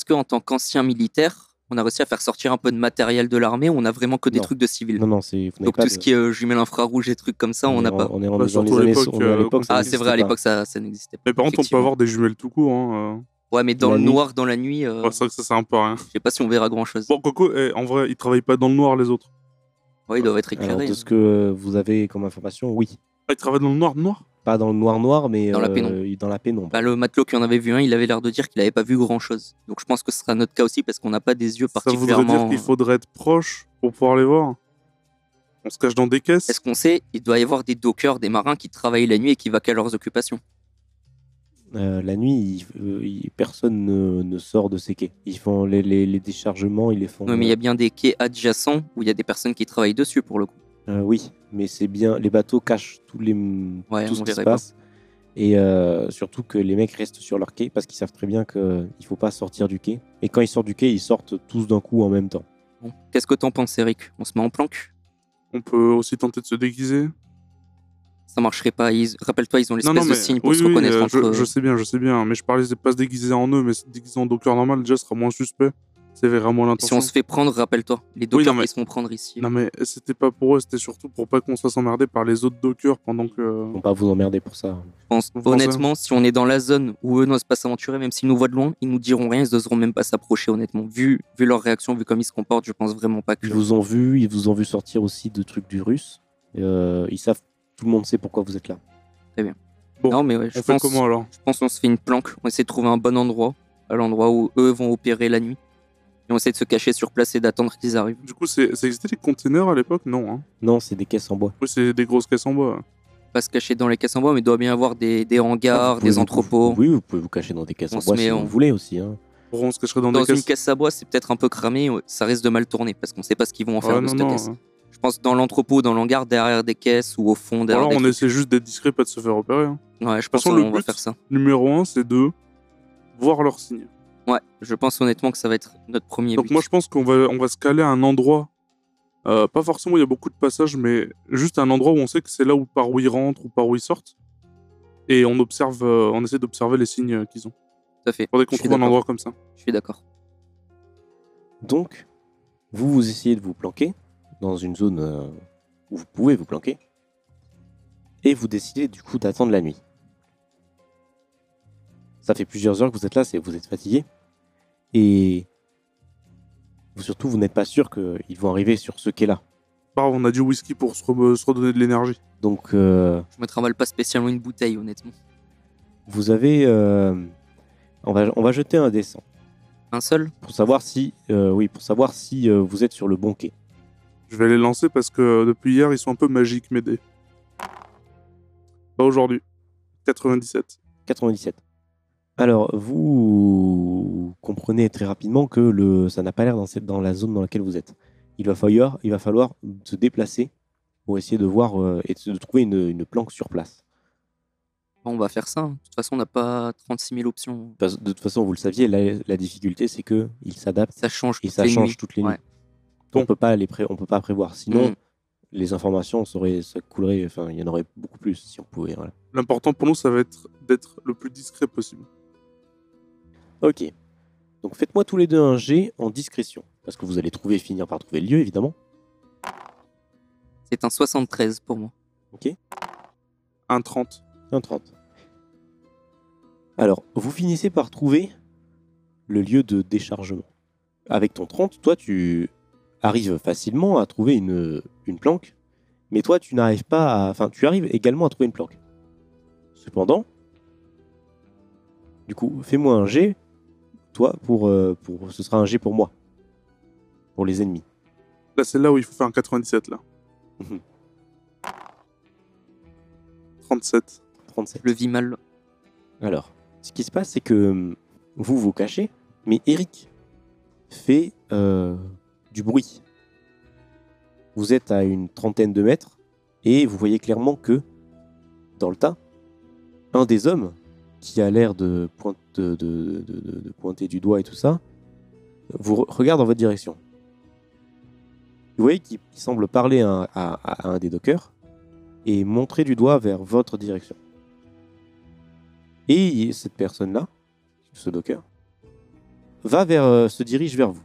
est-ce qu'en tant qu'ancien militaire, on a réussi à faire sortir un peu de matériel de l'armée ou on a vraiment que des Non. trucs de civils Non, non, c'est. Donc pas tout de- ce qui est euh, jumelles infrarouges et trucs comme ça, on n'a pas. On est en Bah, dans surtout les à années. l'époque, on est à euh, l'époque, Ah, c'est vrai, à l'époque, ça, ça n'existait pas. Mais par contre, on peut avoir des jumelles tout court. Hein. euh. Ouais, mais dans La le nuit. noir, dans la nuit, euh, Ouais, c'est vrai que ça, c'est un peu rien. je sais pas si on verra grand chose. Bon, Coco, eh, en vrai, ils travaillent pas dans le noir, les autres. Ouais, ils doivent être Alors, éclairés. de ce que vous avez comme information, oui. Ah, ils travaillent dans le noir, noir? Pas dans le noir-noir, mais Dans la euh, pénombre. dans la pénombre. Bah, le matelot qui en avait vu un, il avait l'air de dire qu'il avait pas vu grand chose. Donc je pense que ce sera notre cas aussi parce qu'on n'a pas des yeux Ça voudrait particulièrement. dire qu'il faudrait être proche pour pouvoir les voir. On se cache dans des caisses. Est-ce qu'on sait Il doit y avoir des dockers, des marins qui travaillent la nuit et qui vaquent à leurs occupations. Euh, la nuit, il- euh, il- personne ne, ne sort de ces quais. Ils font les, les- les déchargements, ils les font. Oui, mais il y a bien des quais adjacents où il y a des personnes qui travaillent dessus pour le coup. Euh, oui, mais c'est bien. Les bateaux cachent tous les, Ouais, tout ce qui se verrait pas. passe. Et euh, surtout que les mecs restent sur leur quai parce qu'ils savent très bien qu'il ne faut pas sortir du quai. Et quand ils sortent du quai, ils sortent tous d'un coup en même temps. Bon. Qu'est-ce que t'en penses, Eric? On se met en planque? On peut aussi tenter de se déguiser. Ça marcherait pas. Ils- Rappelle-toi, ils ont l'espèce non, de mais signe pour oui, se oui, reconnaître euh, entre. je, je sais bien, je sais bien. Mais je parlais de pas se déguiser en eux, mais se déguiser en docker normal, déjà, ce sera moins suspect. C'est vraiment Si l'intention. on se fait prendre, rappelle-toi, les dockers non, mais- qui se font prendre ici. Non, mais c'était pas pour eux, c'était surtout pour pas qu'on se fasse emmerder par les autres dockers pendant que. Ils vont pas vous emmerder pour ça. Je pense, Vous pensez honnêtement, si on est dans la zone où eux n'osent pas s'aventurer, même s'ils nous voient de loin, ils nous diront rien, ils n'oseront même pas s'approcher, honnêtement. Vu, vu leur réaction, vu comme ils se comportent, je pense vraiment pas que. Ils vous ont vu, ils vous ont vu sortir aussi de trucs du russe. Euh, ils savent, tout le monde sait pourquoi vous êtes là. Bon, non, mais ouais, je On fait pense, comment alors? je pense qu'on se fait une planque. On essaie de trouver un bon endroit, à l'endroit où eux vont opérer la nuit. Et on essaie de se cacher sur place et d'attendre qu'ils arrivent. Du coup, c'est- ça existait les containers à l'époque? Non. Hein. Non, c'est des caisses en bois. Oui, c'est des grosses caisses en bois. Pas se cacher dans les caisses en bois, mais il doit bien y avoir des, des hangars, des vous- entrepôts. Oui, vous pouvez vous cacher dans des caisses On en bois met si vous voulez aussi. hein. Bon, on se cacherait dans, Dans des une caisses. caisse à bois, c'est peut-être un peu cramé, ça risque de mal tourner parce qu'on sait pas ce qu'ils vont en faire Ouais, de non, cette non, caisse. Je pense dans l'entrepôt, dans l'hangar, derrière des caisses ou au fond, derrière alors des on trucs. essaie juste d'être discret, pas de se faire opérer. hein. Ouais, je pense qu'on le va but- faire ça. Numéro 1, c'est de voir leurs signes. Ouais, je pense honnêtement que ça va être notre premier Donc but. moi je pense qu'on va, on va se caler à un endroit, euh, pas forcément où il y a beaucoup de passages, mais juste un endroit où on sait que c'est là où par où ils rentrent ou par où ils sortent. Et on observe, euh, on essaie d'observer les signes euh, qu'ils ont. Tout à fait. Faudrait qu'on trouve un endroit comme ça. Je suis d'accord. Donc, vous, vous essayez de vous planquer dans une zone euh, où vous pouvez vous planquer. Et vous décidez du coup d'attendre la nuit. Ça fait plusieurs heures que vous êtes là, c'est vous êtes fatigué. Et vous, surtout, vous n'êtes pas sûr qu'ils vont arriver sur ce quai-là. Grave, on a du whisky pour se, re- se redonner de l'énergie. Donc, euh, Je me travaille pas spécialement une bouteille, honnêtement. vous avez. euh, on, va, on va jeter un dessin Un seul? Pour savoir si, euh, oui, pour savoir si euh, vous êtes sur le bon quai. Je vais les lancer parce que depuis hier ils sont un peu magiques mes dés. Pas aujourd'hui. 97. 97. Alors, vous comprenez très rapidement que le, ça n'a pas l'air dans, cette- dans la zone dans laquelle vous êtes. Il va falloir, il va falloir se déplacer pour essayer de voir euh, et de trouver une, une planque sur place. Bon, on va faire ça. hein. De toute façon, on n'a pas 36 000 options. De toute façon, vous le saviez, la, la difficulté, c'est que il s'adapte Ça change et toutes ça les change nuits. toutes les nuits. Ouais. On peut pas les pré- on peut pas prévoir. Sinon, Mm. les informations seraient, ça coulerait. Enfin, il y en aurait beaucoup plus si on pouvait. voilà. L'important pour nous ça va être d'être le plus discret possible. Ok. Donc faites-moi tous les deux un G en discrétion, parce que vous allez trouver, finir par trouver le lieu, évidemment. C'est un 73 pour moi. Un 30. Un 30. Alors, vous finissez par trouver le lieu de déchargement. Avec ton 30, toi, tu arrives facilement à trouver une, une planque, mais toi, tu n'arrives pas à... Enfin, tu arrives également à trouver une planque. Cependant, du coup, fais-moi un G, toi, pour, euh, pour... Ce sera un G pour moi. Pour les ennemis. Là c'est là où il faut faire un 97 là. Mhm. 37. 37. Je le vis mal. Alors, ce qui se passe, c'est que hum, vous vous cachez, mais Eric fait euh, du bruit. Vous êtes à une trentaine de mètres et vous voyez clairement que dans le tas, un des hommes qui a l'air de, pointe- de- de- de- de- de pointer du doigt et tout ça, vous re- regarde dans votre direction. Vous voyez qu'il il semble parler à, un- à- à un des dockers et montrer du doigt vers votre direction. Et cette personne-là, ce docker, va vers, euh, se dirige vers vous.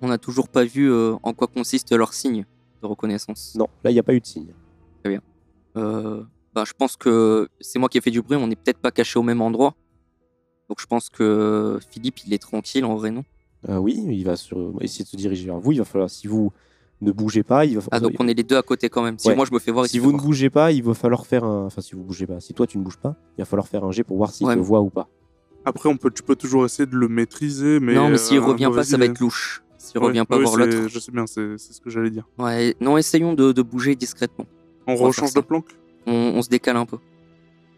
On n'a toujours pas vu euh, en quoi consiste leur signe de reconnaissance. Non, là, il n'y a pas eu de signe. Euh, bah, je pense que c'est moi qui ai fait du bruit, on n'est peut-être pas caché au même endroit. Donc je pense que Philippe, il est tranquille en vrai, non? Euh, oui, il va sur- essayer de se diriger vers vous. Il va falloir, si vous ne bougez pas, il va Ah, donc on est les deux à côté quand même. Si Ouais. moi je me fais voir, il si vous ne voir. bougez pas, il va falloir faire un. Enfin, si vous bougez pas, si toi tu ne bouges pas, il va falloir faire un jet pour voir s'il Ouais, te mais- voit ou pas. Après, on peut, tu peux toujours essayer de le maîtriser, mais. non, mais euh, s'il revient pas, ça va être louche. S'il Ouais, revient pas oui, voir l'autre. Je sais bien, c'est ce que j'allais dire. Ouais, non, essayons de, de bouger discrètement. On, va rechange de planque? On, on se décale un peu.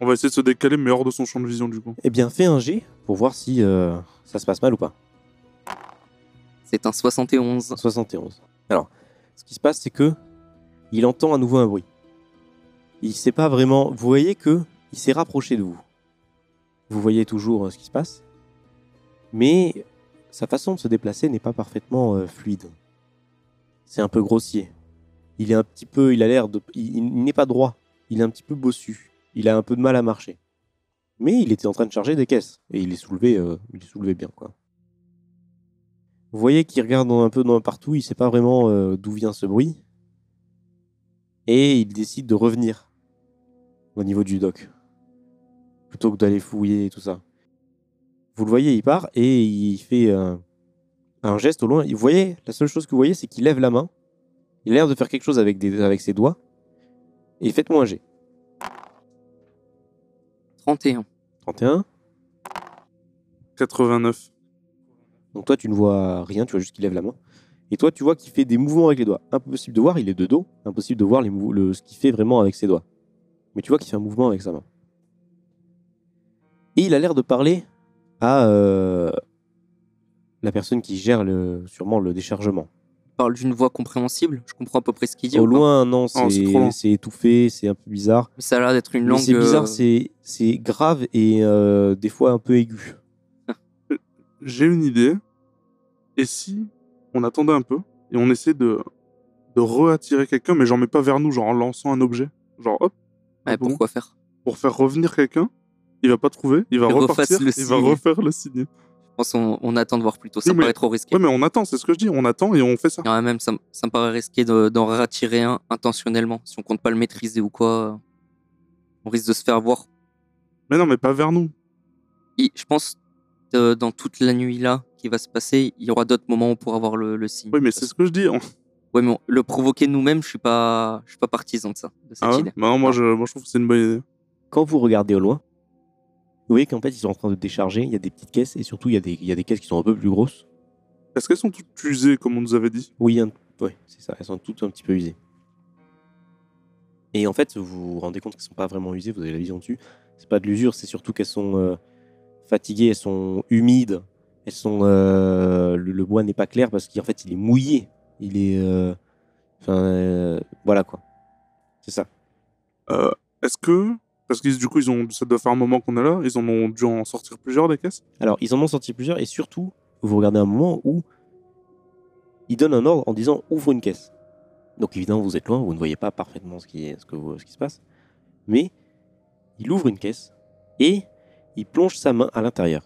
On va essayer de se décaler, mais hors de son champ de vision, du coup. Eh bien, fais un jet pour voir si euh, ça se passe mal ou pas. C'est un 71. 71. Alors, ce qui se passe, c'est que il entend à nouveau un bruit. Il sait pas vraiment. Vous voyez que il s'est rapproché de vous. Vous voyez toujours euh, ce qui se passe, mais sa façon de se déplacer n'est pas parfaitement euh, fluide. C'est un peu grossier. Il est un petit peu. Il a l'air de. Il, il n'est pas droit. Il est un petit peu bossu. Il a un peu de mal à marcher. Mais il était en train de charger des caisses et il est soulevé. euh, il est soulevé bien quoi. Vous voyez qu'il regarde un peu dans partout, il sait pas vraiment euh, d'où vient ce bruit. Et il décide de revenir au niveau du dock. Plutôt que d'aller fouiller et tout ça. Vous le voyez, il part et il fait euh, un geste au loin. Vous voyez, la seule chose que vous voyez, c'est qu'il lève la main. Il a l'air de faire quelque chose avec ses doigts. Et faites-moi un G. 31. 31. 89. Donc toi, tu ne vois rien, tu vois juste qu'il lève la main. Et toi, tu vois qu'il fait des mouvements avec les doigts. Impossible de voir, il est de dos. Impossible de voir les le, ce qu'il fait vraiment avec ses doigts. Mais tu vois qu'il fait un mouvement avec sa main. Et il a l'air de parler à euh, la personne qui gère le, sûrement le déchargement. Il parle d'une voix compréhensible. Je comprends à peu près ce qu'il dit. Au loin, non, Oh, c'est étouffé, c'est un peu bizarre. Mais ça a l'air d'être une langue. c'est bizarre, euh, c'est grave et euh, des fois un peu aigu. J'ai une idée. Et si on attendait un peu et on essaie de, de re-attirer quelqu'un, mais j'en mets pas vers nous, genre en lançant un objet. Genre hop, ouais, bon. pourquoi faire? Pour faire revenir quelqu'un. Il va pas trouver, il va Il repartir, il va refaire le signe. Pense on attend de voir plutôt. Ça Oui, me mais- paraît trop risqué. Ouais, mais on attend, c'est ce que je dis. On attend et on fait ça. Ouais, même, ça, me- ça me paraît risqué de- d'en rattirer un intentionnellement. Si on compte pas le maîtriser ou quoi, on risque de se faire voir. Mais non, mais pas vers nous. Et je pense que dans toute la nuit là qui va se passer, il y aura d'autres moments où on pourra voir le, le signe. Oui, mais c'est ce que je dis. On- Ouais, mais on- le provoquer nous-mêmes, je suis pas, je suis pas partisan de ça, de cette Ah ouais? idée. Bah non, moi, je, moi je trouve que c'est une bonne idée. Quand vous regardez au loin, vous voyez qu'en fait ils sont en train de décharger, il y a des petites caisses et surtout il y, a des- il y a des caisses qui sont un peu plus grosses. Est-ce qu'elles sont toutes usées, comme on nous avait dit? Oui, un- ouais, c'est ça, elles sont toutes un petit peu usées. Et en fait, vous vous rendez compte qu'elles sont pas vraiment usées, vous avez la vision dessus. C'est pas de l'usure, c'est surtout qu'elles sont euh, fatiguées, elles sont humides, elles sont euh, le, le bois n'est pas clair parce qu'en fait il est mouillé, il est, euh, enfin euh, voilà quoi. C'est ça. Euh, Est-ce que. Parce que du coup, ils ont, ça doit faire un moment qu'on est là, ils en ont dû en sortir plusieurs des caisses. Alors, ils en ont sorti plusieurs et surtout, vous regardez un moment où il donne un ordre en disant ouvre une caisse. Donc évidemment, vous êtes loin, vous ne voyez pas parfaitement ce qui, ce que ce qui se passe. Mais il ouvre une caisse et il plonge sa main à l'intérieur.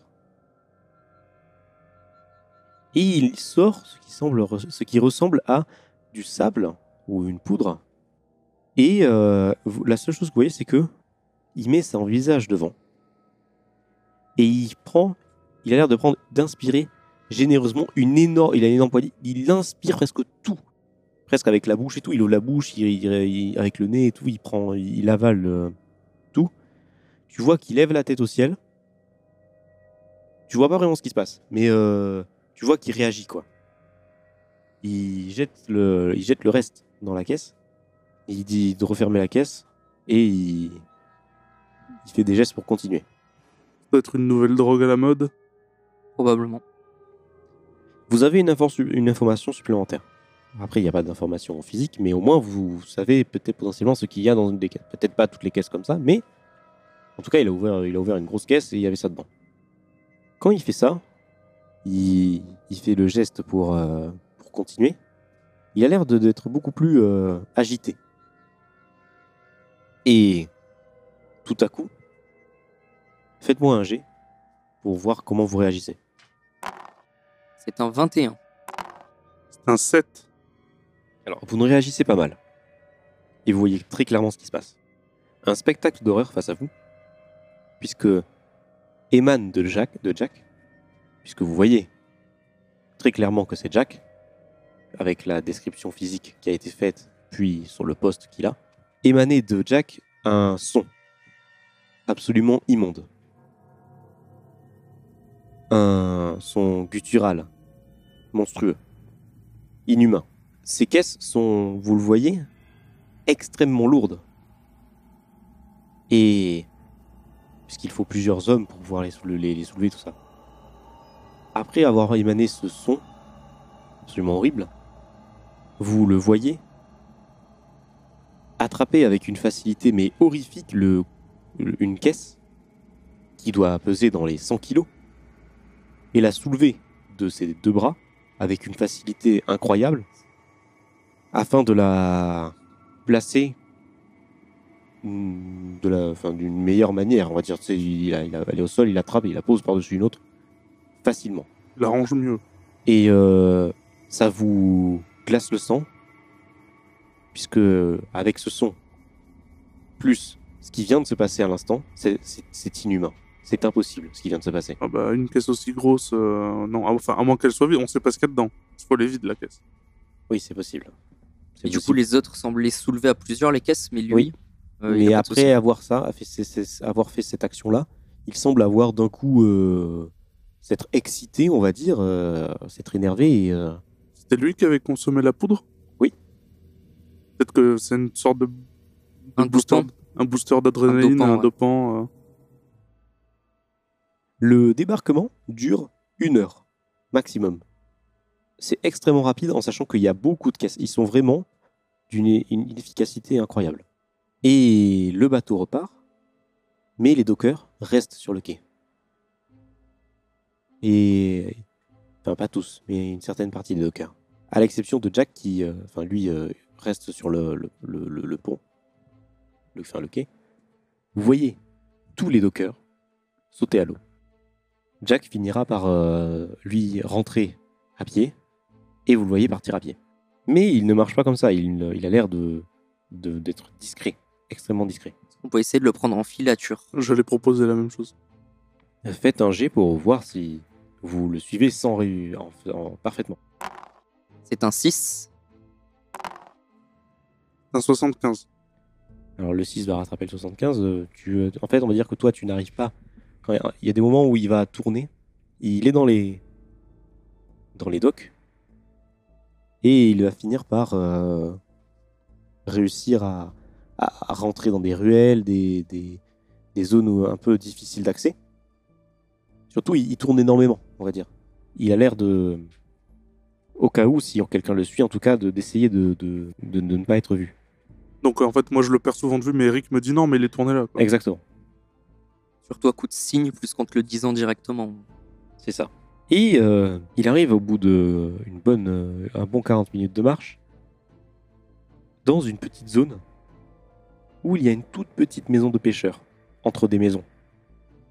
Et il sort ce qui, semble, ce qui ressemble à du sable ou une poudre. Et euh, la seule chose que vous voyez, c'est que il met son visage devant et il prend, il a l'air de prendre, d'inspirer généreusement une énorme, il a une énorme poignée, il inspire presque tout, presque avec la bouche et tout, il ouvre la bouche, avec le nez et tout, il prend, il avale euh, tout. Tu vois qu'il lève la tête au ciel. Tu vois pas vraiment ce qui se passe, mais euh, tu vois qu'il réagit quoi. Il jette le, il jette le reste dans la caisse. Il dit de refermer la caisse et il, il fait des gestes pour continuer. Ça doit être une nouvelle drogue à la mode. Probablement. Vous avez une, info- une information supplémentaire. Après, il n'y a pas d'information physique, mais au moins vous savez peut-être potentiellement ce qu'il y a dans une des caisses. Peut-être pas toutes les caisses comme ça, mais en tout cas, il a ouvert, il a ouvert une grosse caisse et il y avait ça dedans. Quand il fait ça, il, il fait le geste pour, euh, pour continuer. Il a l'air de- d'être beaucoup plus euh, agité. Et tout à coup, faites-moi un jet pour voir comment vous réagissez. C'est un 21. C'est un 7. Alors, vous ne réagissez pas mal. Et vous voyez très clairement ce qui se passe. Un spectacle d'horreur face à vous, puisque émane de Jack, de Jack, puisque vous voyez très clairement que c'est Jack, avec la description physique qui a été faite, puis sur le poste qu'il a, émané de Jack un son absolument immonde. Un son guttural, monstrueux, inhumain. Ces caisses sont, vous le voyez, extrêmement lourdes. Et puisqu'il faut plusieurs hommes pour pouvoir les soulever, tout ça. Après avoir émané ce son absolument horrible, vous le voyez attraper avec une facilité mais horrifique le- une caisse qui doit peser dans les 100 kilos et la soulever de ses deux bras avec une facilité incroyable afin de la placer de la, enfin, d'une meilleure manière, on va dire. Tu sais, il, a- il a- elle est au sol, il l'attrape et il la pose par-dessus une autre facilement. Il arrange mieux. Et euh, ça vous glace le sang, puisque avec ce son, plus ce qui vient de se passer à l'instant, c'est- inhumain. C'est impossible ce qui vient de se passer. Ah bah, une caisse aussi grosse, euh, non, ah, enfin, à moins qu'elle soit vide, on sait pas ce qu'il y a dedans. Il faut les vider, la caisse. Oui, c'est possible. Et du coup, les autres semblent les soulever à plusieurs, les caisses, mais lui. Oui. euh, Mais après avoir ça, avoir fait cette action-là, il semble avoir d'un coup euh, s'être excité, on va dire, euh, s'être énervé et euh, C'était lui qui avait consommé la poudre? Oui. Peut-être que c'est une sorte de, de Un booster, dopant. Un booster d'adrénaline, dopant, un ouais. dopant. euh. Le débarquement dure une heure maximum. C'est extrêmement rapide en sachant qu'il y a beaucoup de caisses. Ils sont vraiment d'une une efficacité incroyable. Et le bateau repart, mais les dockers restent sur le quai. Et. Enfin, pas tous, mais une certaine partie des dockers. À l'exception de Jack qui, euh, enfin, lui, euh, reste sur le, le- le- le- le pont, le, enfin, le quai. Vous voyez tous les dockers sauter à l'eau. Jack finira par euh, lui rentrer à pied et vous le voyez partir à pied. Mais il ne marche pas comme ça, il, il a l'air de de- d'être discret, extrêmement discret. On peut essayer de le prendre en filature. J'allais proposer la même chose. Faites un jet pour voir si vous le suivez sans ré- en- en- parfaitement. C'est un 6. Un 75. Alors le 6 va rattraper le 75. euh, Tu, euh, en fait, on va dire que toi, tu n'arrives pas. Il y a des moments où il va tourner. Il est dans les dans les docks et il va finir par euh, réussir à, rentrer dans des ruelles, des, des, zones un peu difficiles d'accès. Surtout, il, tourne énormément, on va dire. Il a l'air de, au cas où, si quelqu'un le suit, en tout cas, de- d'essayer de, de- de- de ne pas être vu. Donc en fait, moi je le perds souvent de vue, mais Eric me dit non, mais il est tourné là. quoi. Exactement. Surtout à coup de signe, plus qu'en te le disant directement. C'est ça. Et euh, il arrive au bout de une bonne, euh, un bon 40 minutes de marche dans une petite zone où il y a une toute petite maison de pêcheurs entre des maisons.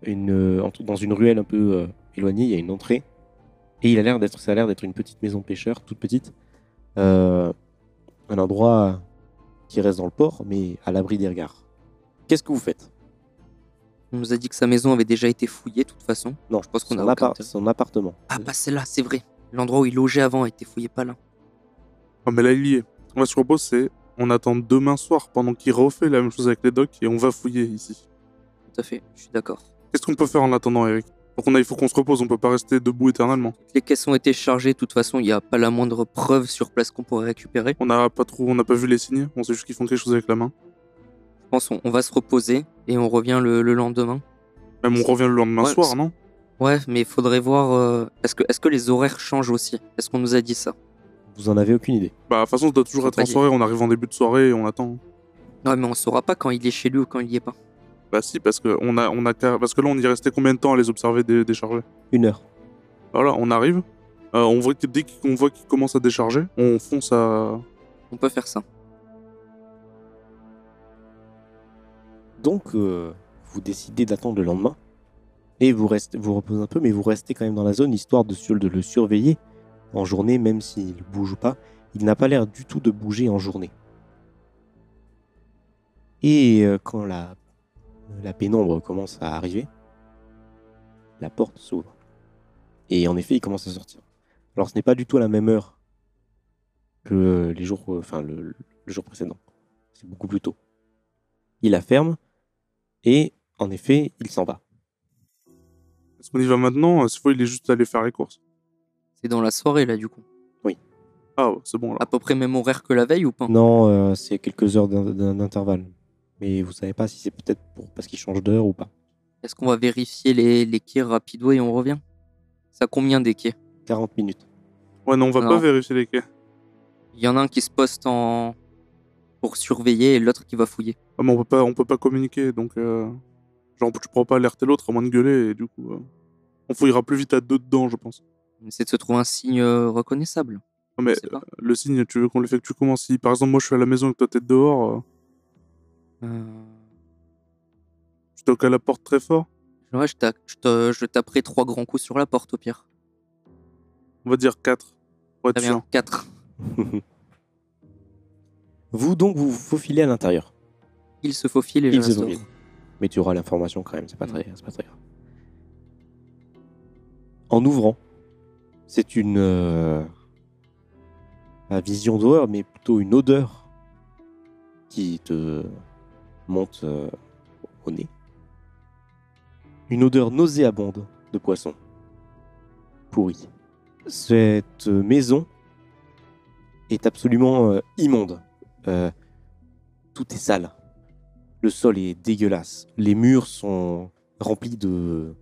Une, euh, entre- dans une ruelle un peu euh, éloignée, il y a une entrée et il a l'air d'être, ça a l'air d'être une petite maison de pêcheurs, toute petite, Euh, un endroit qui reste dans le port, mais à l'abri des regards. Qu'est-ce que vous faites? On nous a dit que sa maison avait déjà été fouillée, de toute façon. Non, Je pense qu'on a aucun appart- son appartement. Ah bah c'est là, c'est vrai. L'endroit où il logeait avant a été fouillé pas là. Ah, mais là il y est. Moi je propose c'est on attend demain soir pendant qu'il refait la même chose avec les docks et on va fouiller ici. Tout à fait, je suis d'accord. Qu'est-ce qu'on peut faire en attendant, Eric? Donc on a, il faut qu'on se repose, on peut pas rester debout éternellement. Les caisses ont été chargées, de toute façon, il n'y a pas la moindre preuve sur place qu'on pourrait récupérer. On n'a pas trop, on n'a pas vu les signes. On sait juste qu'ils font quelque chose avec la main. Je pense qu'on on va se reposer et on revient le, le lendemain. Même on revient le lendemain Ouais, soir, non? Ouais, mais il faudrait voir. euh, Est-ce que, est que les horaires changent aussi? Est-ce qu'on nous a dit ça? Vous en avez aucune idée. Bah de toute façon, ça doit toujours Faut être pas en dire. soirée. On arrive en début de soirée et on attend. Ouais, mais on saura pas quand il est chez lui ou quand il y est pas. Bah si, parce que on a, on a, parce que là on y est resté combien de temps à les observer dé- décharger Une heure. Voilà, on arrive. Euh, on voit que dès qu'on voit qu'il commence à décharger, on fonce à. On peut faire ça. Donc, euh, vous décidez d'attendre le lendemain. Et vous restez, vous reposez un peu, mais vous restez quand même dans la zone histoire de, sur- de le surveiller en journée, même s'il ne bouge pas. Il n'a pas l'air du tout de bouger en journée. Et euh, quand la, la pénombre commence à arriver, la porte s'ouvre. Et en effet, il commence à sortir. Alors ce n'est pas du tout à la même heure que les jours, euh, enfin le, le jour précédent. C'est beaucoup plus tôt. Il la ferme et en effet, il s'en va. Est-ce qu'on y va maintenant? S'il faut, il est juste allé faire les courses. C'est dans la soirée, là, du coup. Ah, ouais, c'est bon là. À peu près même horaire que la veille ou pas? Non, euh, c'est quelques heures d'in- d'in- d'intervalle. Mais vous savez pas si c'est peut-être pour parce qu'il change d'heure ou pas. Est-ce qu'on va vérifier les, les quais rapido et on revient? Ça combien des quais? 40 minutes. Ouais, non, on va Non. pas vérifier les quais. Il y en a un qui se poste en pour surveiller et l'autre qui va fouiller. Ah, mais on peut pas, on peut pas communiquer, donc euh, genre tu pourras pas alerter l'autre à moins de gueuler et du coup, euh, on fouillera plus vite à deux dedans, je pense. On essaie de se trouver un signe euh, reconnaissable. Non, mais pas. le signe, tu veux qu'on l'effectue comment Si par exemple moi je suis à la maison et que toi t'es dehors, euh, tu toques à la porte très fort. Ouais, je, tac- je, te- je taperai trois grands coups sur la porte au pire. On va dire 4. Pour être Très sûr. bien, 4. Vous donc vous vous faufilez à l'intérieur. Il se faufile et je se faufile. Mais tu auras l'information quand même, c'est pas très, c'est pas très grave. En ouvrant, c'est une euh, pas vision d'horreur, mais plutôt une odeur qui te monte euh, au nez. Une odeur nauséabonde de poisson pourri. Cette maison est absolument euh, immonde. Euh, tout est sale. Le sol est dégueulasse. Les murs sont remplis de.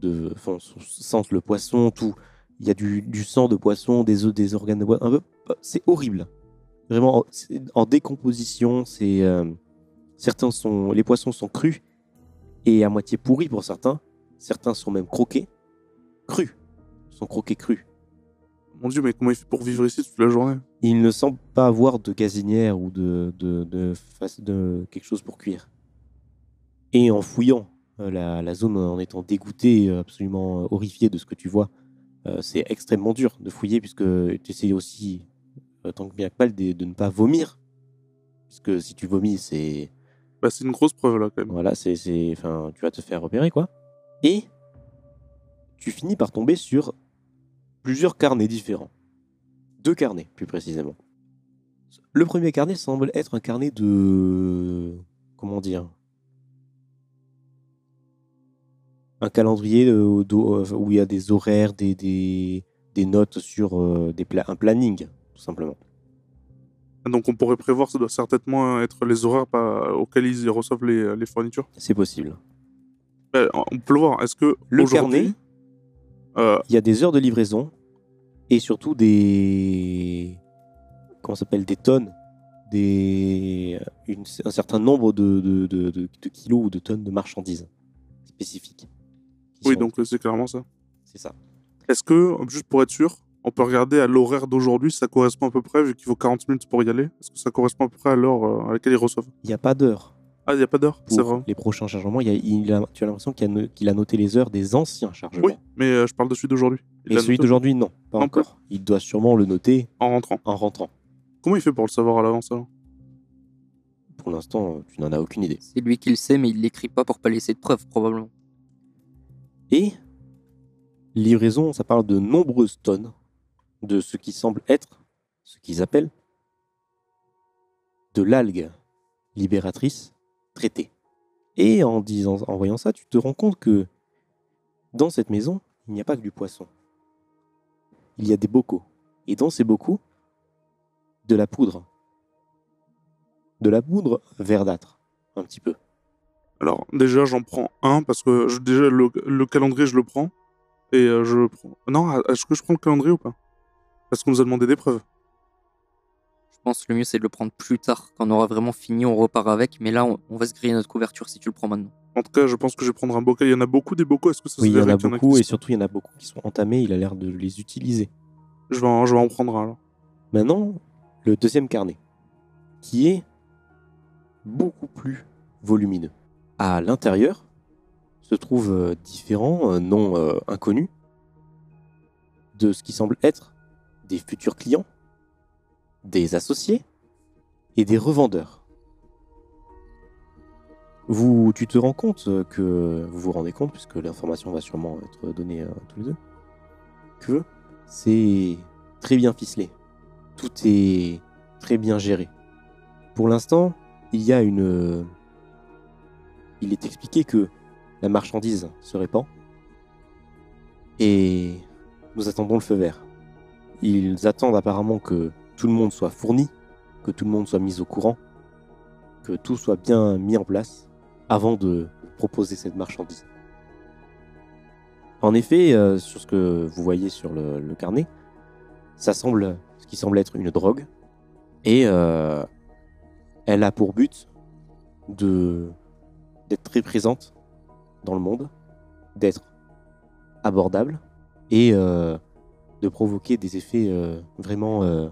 de enfin, on sent le poisson, tout. Il y a du, sang de poisson, des œufs, des organes de poisson. C'est horrible. Vraiment, en décomposition. C'est. Certains sont. Les poissons sont crus et à moitié pourris pour certains. Certains sont même croqués. Crus. Ils sont croqués crus. Mon dieu, mais comment il fait pour vivre ici toute la journée? Il ne semble pas avoir de gazinière ou de, de, de, quelque chose pour cuire. Et en fouillant euh, la, la zone, en étant dégoûté, euh, absolument euh, horrifié de ce que tu vois, euh, c'est extrêmement dur de fouiller puisque tu essaies aussi, tant que bien que mal, de, de ne pas vomir. Puisque si tu vomis, c'est. Bah, c'est une grosse preuve là quand même. Voilà, c'est. c'est- Enfin, tu vas te faire repérer, quoi. Et tu finis par tomber sur plusieurs carnets différents. Deux carnets, plus précisément. Le premier carnet semble être un carnet de. Comment dire Un calendrier euh, euh, où il y a des horaires, des, des, des notes sur euh, des pla- un planning, tout simplement. Donc on pourrait prévoir, ça doit certainement être les horaires auxquels ils reçoivent les, les fournitures. C'est possible. Bah, on peut le voir. Est-ce que Le carnet euh, Il y a des heures de livraison et surtout des. Comment s'appelle Des tonnes. Des, une- un certain nombre de, de, de- de- de kilos ou de tonnes de marchandises spécifiques. oui, sont- donc euh, c'est clairement ça. C'est ça. Est-ce que, juste pour être sûr, on peut regarder à l'horaire d'aujourd'hui si ça correspond à peu près, vu qu'il faut 40 minutes pour y aller Est-ce que ça correspond à peu près à l'heure euh, à laquelle ils reçoivent? Il n'y a pas d'heure Ah, il n'y a pas d'heure C'est vrai. les prochains chargements. Il y a- il a- tu as l'impression qu'il a, no- qu'il a noté les heures des anciens chargements. Oui, mais euh, je parle de celui d'aujourd'hui. Et celui d'aujourd'hui, non, pas Non encore. Il doit sûrement le noter En rentrant. en rentrant. Comment il fait pour le savoir à l'avance alors? Pour l'instant, tu n'en as aucune idée. C'est lui qui le sait, mais il l'écrit pas pour pas laisser de preuves, probablement. Et livraison, ça parle de nombreuses tonnes de ce qui semble être, ce qu'ils appellent, de l'algue libératrice traitée. Et en, disant, voyant ça, tu te rends compte que dans cette maison, il n'y a pas que du poisson. Il y a des bocaux. Et dans ces bocaux, de la poudre. De la poudre verdâtre, un petit peu. Alors, déjà, j'en prends un parce que déjà, le, le calendrier, je le prends. Et euh, je prends. Non, est-ce que je prends le calendrier ou pas? Parce qu'on nous a demandé des preuves. Je pense que le mieux c'est de le prendre plus tard. Quand on aura vraiment fini, on repart avec. Mais là, on, on va se griller notre couverture si tu le prends maintenant. En tout cas, je pense que je vais prendre un bocal. Il y en a beaucoup des bocaux. Est-ce que ça Oui, se il y en a beaucoup, et surtout, il y en a beaucoup qui sont entamés. Il a l'air de les utiliser. Je vais, en, je vais en prendre un alors. Maintenant, le deuxième carnet, qui est beaucoup plus volumineux. À l'intérieur se trouvent euh, différents, euh, non euh, inconnus, de ce qui semble être des futurs clients, des associés et des revendeurs. Vous, tu te rends compte euh, que vous vous rendez compte, puisque l'information va sûrement être donnée à tous les deux, que c'est très bien ficelé. Tout est très bien géré. Pour l'instant, il y a une. Il est expliqué que la marchandise se répand et nous attendons le feu vert. Ils attendent apparemment que tout le monde soit fourni, que tout le monde soit mis au courant, que tout soit bien mis en place avant de proposer cette marchandise. En effet, euh, sur ce que vous voyez sur le, carnet, ça semble ce qui semble être une drogue et euh, elle a pour but d'être très présente dans le monde, d'être abordable et euh, de provoquer des effets euh, vraiment euh,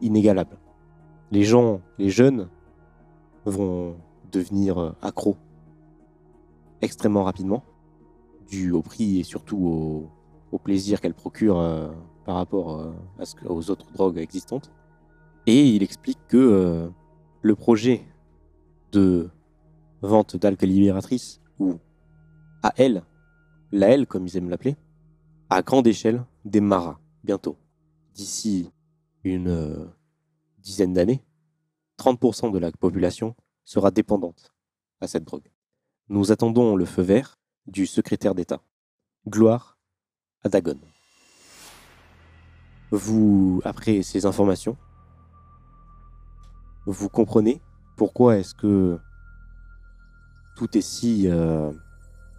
inégalables. Les gens, les jeunes, vont devenir euh, accros extrêmement rapidement, dû au prix et surtout au, plaisir qu'elle procure par rapport à aux autres drogues existantes. Et il explique que le projet de vente d'alcool libératrice, ou AL, la L comme ils aiment l'appeler, à grande échelle démarra bientôt. D'ici une euh, dizaine d'années, 30% de la population sera dépendante à cette drogue. Nous attendons le feu vert du secrétaire d'État. Gloire à Dagon. Vous, après ces informations, vous comprenez pourquoi est-ce que tout est si euh,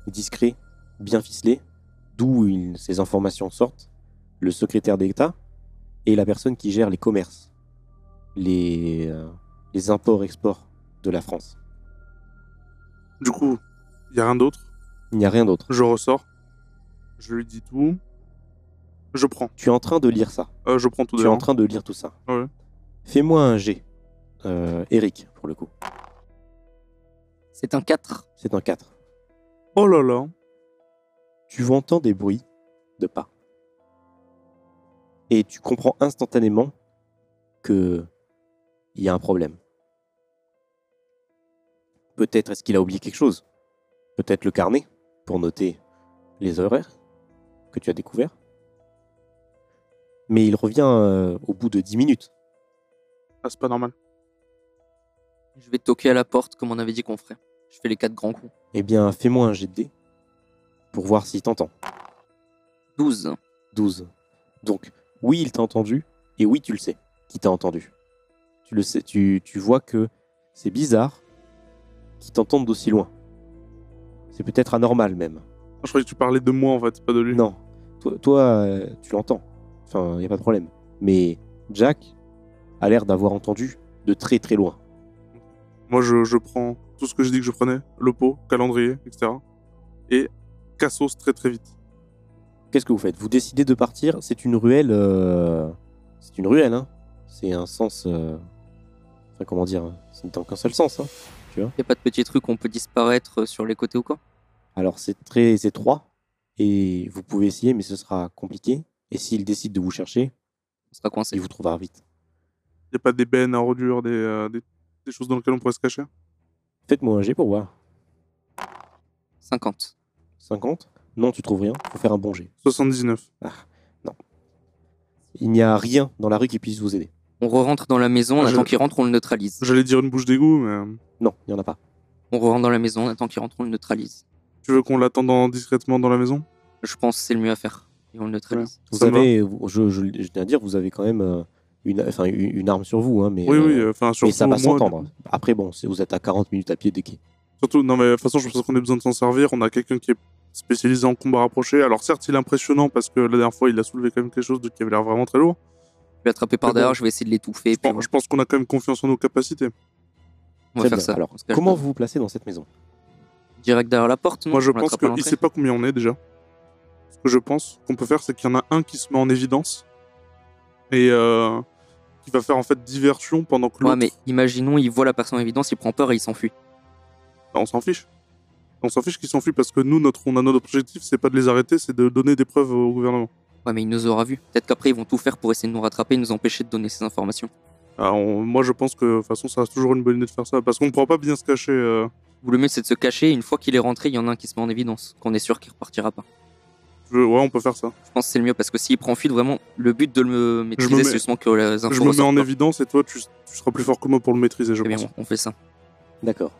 discret, bien ficelé, d'où ces informations sortent. Le secrétaire d'État est la personne qui gère les commerces, les, euh, les imports-exports de la France. Du coup, il y a rien d'autre? Il n'y a rien d'autre. Je ressors. Je lui dis tout. Je prends. Tu es en train de lire ça. Euh, je prends tout Tu es en train de lire tout ça. Ouais. Fais-moi un G. Euh, Eric, pour le coup. C'est un 4. C'est un 4. Oh là là. Tu entends des bruits de pas. Et tu comprends instantanément que il y a un problème. Peut-être est-ce qu'il a oublié quelque chose. Peut-être le carnet pour noter les horaires que tu as découverts. Mais il revient euh, au bout de 10 minutes. Ah, c'est pas normal. Je vais toquer à la porte comme on avait dit qu'on ferait. Je fais les quatre grands coups. Eh bien, fais-moi un jet de dés pour voir s'il t'entend. 12. 12. Donc, oui, il t'a entendu, et oui, tu le sais, qui t'a entendu. Tu le sais, tu, tu vois que c'est bizarre qu'il t'entende d'aussi loin. C'est peut-être anormal même. Je croyais que tu parlais de moi en fait, pas de lui. Non, toi, toi euh, tu l'entends. Enfin, il n'y a pas de problème. Mais Jack a l'air d'avoir entendu de très très loin. Moi, je, je prends tout ce que j'ai dit que je prenais, le pot, calendrier, etc. Et cassos très très vite. Qu'est-ce que vous faites? Vous décidez de partir. C'est une ruelle. euh, C'est une ruelle, hein. C'est un sens. euh, Enfin, comment dire hein, C'est dans qu'un seul sens, hein. Y a pas de petits trucs où on peut disparaître sur les côtés ou quoi? Alors c'est très étroit et vous pouvez essayer, mais ce sera compliqué. Et s'il décide de vous chercher, On sera coincé. il vous trouvera vite. Y a pas des bennes à ordures, des, euh, des, des choses dans lesquelles on pourrait se cacher? Faites-moi un jet pour voir. 50. 50 Non, tu trouves rien. Faut faire un bon jet. 79. Il n'y a rien dans la rue qui puisse vous aider. On re-rentre dans la maison, on Ah, je- attend qu'il rentre, on le neutralise. J'allais dire une bouche d'égout, mais euh, Non, il n'y en a pas. On re-rentre dans la maison, on attend qu'il rentre, on le neutralise. tu veux qu'on l'attende en- discrètement dans la maison? Je pense que c'est le mieux à faire. Et on le neutralise. Vous Ça me avez, vous- je, je, je tiens à dire, vous avez quand même euh, une, enfin, une, une arme sur vous, hein, mais, Oui, euh, oui, enfin, mais surtout. ça va moi, s'entendre. Après, bon, c'est- vous êtes à 40 minutes à pied des quais. Surtout, non, mais de toute façon, je pense qu'on a besoin de s'en servir. On a quelqu'un qui est spécialisé en combat rapproché. Alors, certes, il est impressionnant parce que la dernière fois, il a soulevé quand même quelque chose de- qui avait l'air vraiment très lourd. Je vais attraper par bon. derrière, je vais essayer de l'étouffer. Je puis pense, je pense qu'on a quand même confiance en nos capacités. On va faire bien. ça. Alors, comment vous vous placez dans cette maison? Direct derrière la porte, non Moi, je On pense qu'il sait pas combien on est déjà. Ce que je pense qu'on peut faire, c'est qu'il y en a un qui se met en évidence et euh, qui va faire en fait diversion pendant que Ouais, l'autre. mais imaginons, il voit la personne en évidence, il prend peur et il s'enfuit. Bah, on s'en fiche. On s'en fiche qu'ils s'enfuient parce que nous, notre, on a notre objectif, c'est pas de les arrêter, c'est de donner des preuves au gouvernement. Ouais, mais il nous aura vus. Peut-être qu'après, ils vont tout faire pour essayer de nous rattraper et nous empêcher de donner ces informations. Alors, on- moi, je pense que de toute façon, ça reste toujours une bonne idée de faire ça parce qu'on ne pourra pas bien se cacher. euh, Le mieux, c'est de se cacher. Une fois qu'il est rentré, il y en a un qui se met en évidence. Qu'on est sûr qu'il repartira pas. je- Ouais, on peut faire ça. Je pense que c'est le mieux parce que s'il prend fuite, vraiment, le but de le maîtriser, mets- c'est justement que les infos Je me mets ressortent en pas. évidence et toi, tu, tu seras plus fort que moi pour le maîtriser, je Eh bien, pense. on- on fait ça. D'accord.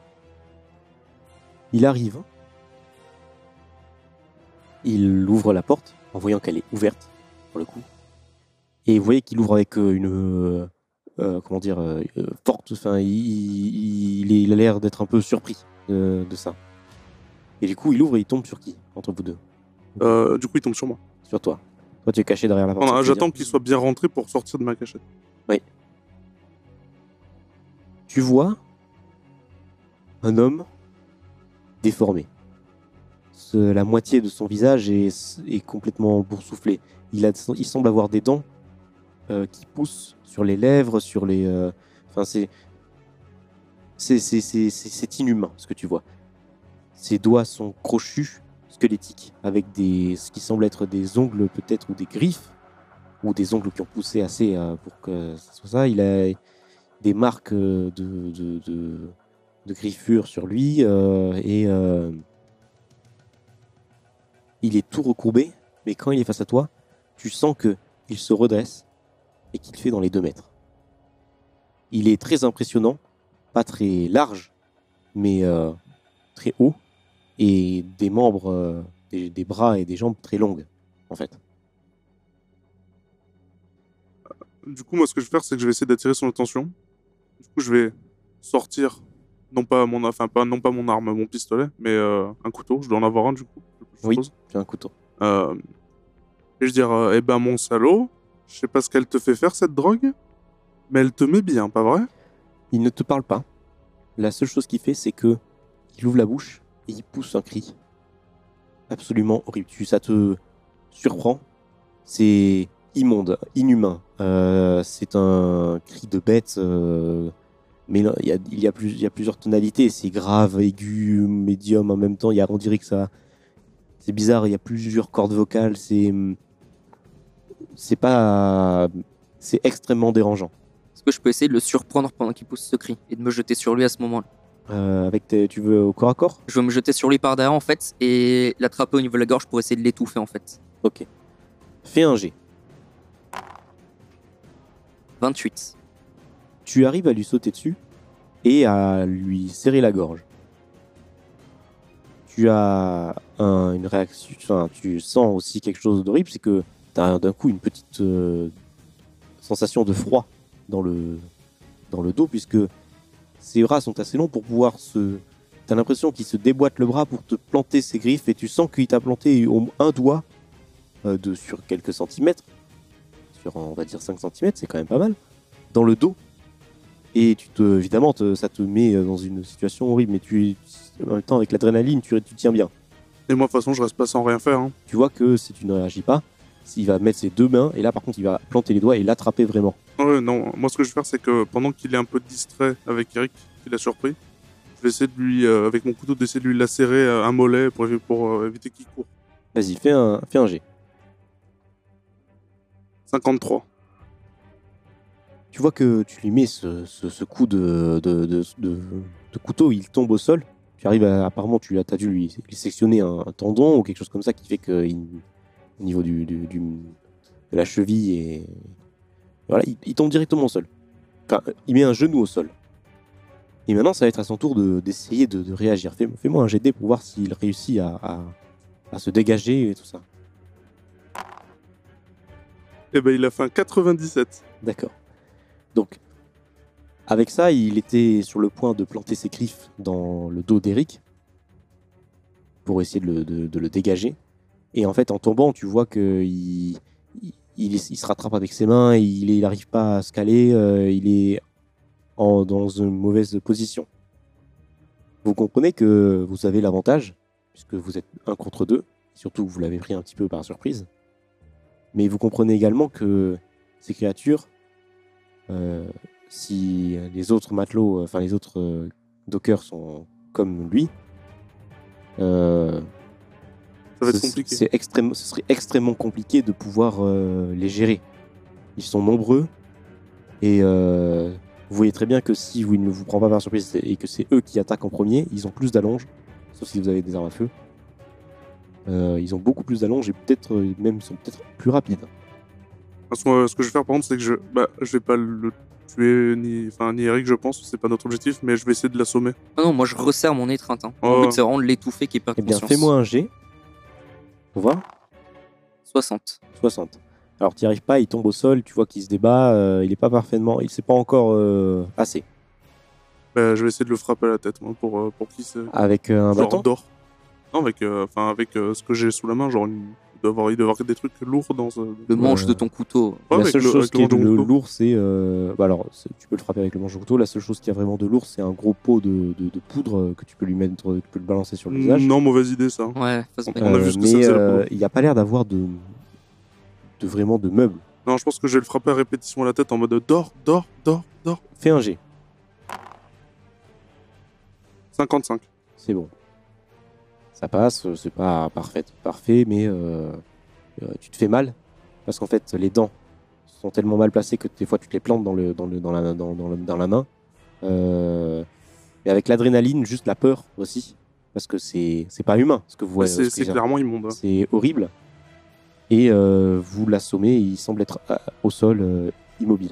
Il arrive. Il ouvre la porte en voyant qu'elle est ouverte, pour le coup. Et vous voyez qu'il ouvre avec euh, une. euh, euh, comment dire euh, Forte. Enfin, il, il- il a l'air d'être un peu surpris de, de ça. Et du coup, il ouvre et il tombe sur qui Entre vous deux? Euh, du coup, il tombe sur moi. Sur toi. Toi, tu es caché derrière la porte. J'attends qu'il soit bien rentré pour sortir de ma cachette. tu vois un homme déformé. La moitié de son visage est, est complètement boursouflé. Il, a, il semble avoir des dents euh, qui poussent sur les lèvres, sur les. euh, Enfin, c'est. Inhumain ce que tu vois. Ses doigts sont crochus, squelettiques, avec des, ce qui semble être des ongles peut-être ou des griffes, ou des ongles qui ont poussé assez euh, pour que ça soit ça. Il a des marques de, de, de griffures sur lui euh, et euh, il est tout recourbé, mais quand il est face à toi, tu sens que il se redresse et qu'il fait dans les deux mètres. Il est très impressionnant, pas très large, mais euh, très haut et des membres, des, des bras et des jambes très longues, en fait. Du coup, moi, ce que je vais faire, c'est que je vais essayer d'attirer son attention. Du coup, je vais sortir, non pas mon, enfin, pas, non pas mon arme, mon pistolet, mais euh, un couteau. Je dois en avoir un, du coup. je Oui. as un couteau. Euh, et je dire, euh, eh ben, mon salaud, je sais pas ce qu'elle te fait faire, cette drogue, mais elle te met bien, pas vrai? Il ne te parle pas. La seule chose qu'il fait, c'est que il ouvre la bouche et il pousse un cri absolument horrible. Ça te surprend. C'est immonde, inhumain. Euh, c'est un cri de bête. euh, mais il y a, il y, a plus- il y a plusieurs tonalités. C'est grave, aigu, médium en même temps. Il y a, on dirait que ça. C'est bizarre. Il y a plusieurs cordes vocales. C'est. C'est pas. C'est extrêmement dérangeant. Est-ce que je peux essayer de le surprendre pendant qu'il pousse ce cri et de me jeter sur lui à ce moment-là? Euh, avec tes- tu veux au corps à corps? Je vais me jeter sur lui par derrière en fait et l'attraper au niveau de la gorge pour essayer de l'étouffer en fait. Ok. Fais un G. 28. Tu arrives à lui sauter dessus et à lui serrer la gorge. Tu as un- une réaction, tu sens aussi quelque chose d'horrible, c'est que tu as d'un coup une petite euh, sensation de froid dans le, dos, puisque ses bras sont assez longs pour pouvoir se. Tu as l'impression qu'il se déboîte le bras pour te planter ses griffes, et tu sens qu'il t'a planté un doigt euh, de, sur quelques centimètres, sur on va dire 5 centimètres, c'est quand même pas mal, dans le dos. Et tu te, évidemment, te- ça te met dans une situation horrible, mais tu, en même temps, avec l'adrénaline, tu, tu tiens bien. Et moi, de toute façon, je reste pas sans rien faire. hein. Tu vois que si tu ne réagis pas, il va mettre ses deux mains, et là, par contre, il va planter les doigts et l'attraper vraiment. Ouais, non, moi, ce que je vais faire, c'est que pendant qu'il est un peu distrait avec Eric, qu'il a surpris, je vais essayer de lui, euh, avec mon couteau, d'essayer de lui lacérer euh, un mollet pour, évi- pour euh, éviter qu'il court. Vas-y, fais un, fais un G. 53. Tu vois que tu lui mets ce, ce- ce coup de, de, de- couteau, il tombe au sol. Tu arrives à, apparemment, tu as, dû lui, lui sectionner un, un tendon ou quelque chose comme ça qui fait que il- au niveau du, du- du- de la cheville et voilà, il, il tombe directement au sol. Enfin, il met un genou au sol. Et maintenant, ça va être à son tour de- d'essayer de, de réagir. Fais, fais-moi un GD pour voir s'il réussit à, à- à se dégager et tout ça. Et ben, il a fait un 97. D'accord. Donc, avec ça, il était sur le point de planter ses griffes dans le dos d'Eric pour essayer de le, dégager. Et en fait, en tombant, tu vois que il, se rattrape avec ses mains, il n'arrive pas à se caler, euh, il est dans une mauvaise position. Vous comprenez que vous avez l'avantage, puisque vous êtes un contre deux, surtout que vous l'avez pris un petit peu par surprise. Mais vous comprenez également que ces créatures, si les autres matelots, euh, enfin les autres euh, dockers sont comme lui, Euh, c'est extrêmement- ce serait extrêmement compliqué de pouvoir euh, les gérer. Ils sont nombreux et euh, vous voyez très bien que si vous ne vous prend pas par surprise et que c'est eux qui attaquent en premier, ils ont plus d'allonge, sauf si vous avez des armes à feu. Euh, ils ont beaucoup plus d'allonge et peut-être euh, même sont peut-être plus rapides. Parce que moi, ce que je vais faire par contre, c'est que je, bah, je vais pas le tuer ni, enfin ni Eric, je pense, c'est pas notre objectif, mais je vais essayer de l'assommer. Ah non, moi je resserre mon étreinte. Hein. Oh. Mon but c'est vraiment de l'étouffer qui est pas Eh bien, conscience. fais-moi un G. On voit 60. 60. Alors, tu n'y arrives pas, il tombe au sol, tu vois qu'il se débat, euh, il est pas parfaitement, il s'est pas encore euh, assez. Bah, je vais essayer de le frapper à la tête, moi, pour, euh, pour qu'il se. Avec euh, un genre bâton d'or. Non, avec, euh, enfin, avec euh, ce que j'ai sous la main, genre, une... il, doit avoir, il doit avoir des trucs lourds dans. ce- Le manche de ton couteau. Ouais, La seule le- chose qui est le de lourd, c'est. euh, bah alors, tu peux le frapper avec le manche de couteau. La seule chose qui a vraiment de lourd, c'est un gros pot de, de- de poudre que tu peux lui mettre, tu peux le balancer sur le visage. Non, mauvaise idée, ça. Ouais, on a vu ce que mais ça euh, il n'y a pas l'air d'avoir de, de vraiment de meubles. Non, je pense que je vais le frapper à répétition à la tête en mode d'or, d'or, d'or, d'or. Fais un G, 55. c'est bon. Ça passe, euh, c'est pas parfait, parfait, mais euh, euh, tu te fais mal parce qu'en fait, les dents sont tellement mal placées que des fois tu te les plantes dans, le, dans, le, dans, la, dans, dans le- dans la main. Euh, et avec l'adrénaline, juste la peur aussi, parce que c'est pas humain ce que vous voyez. c'est ce clairement immonde. hein. C'est horrible. Et euh, vous l'assommez, il semble être au sol, immobile.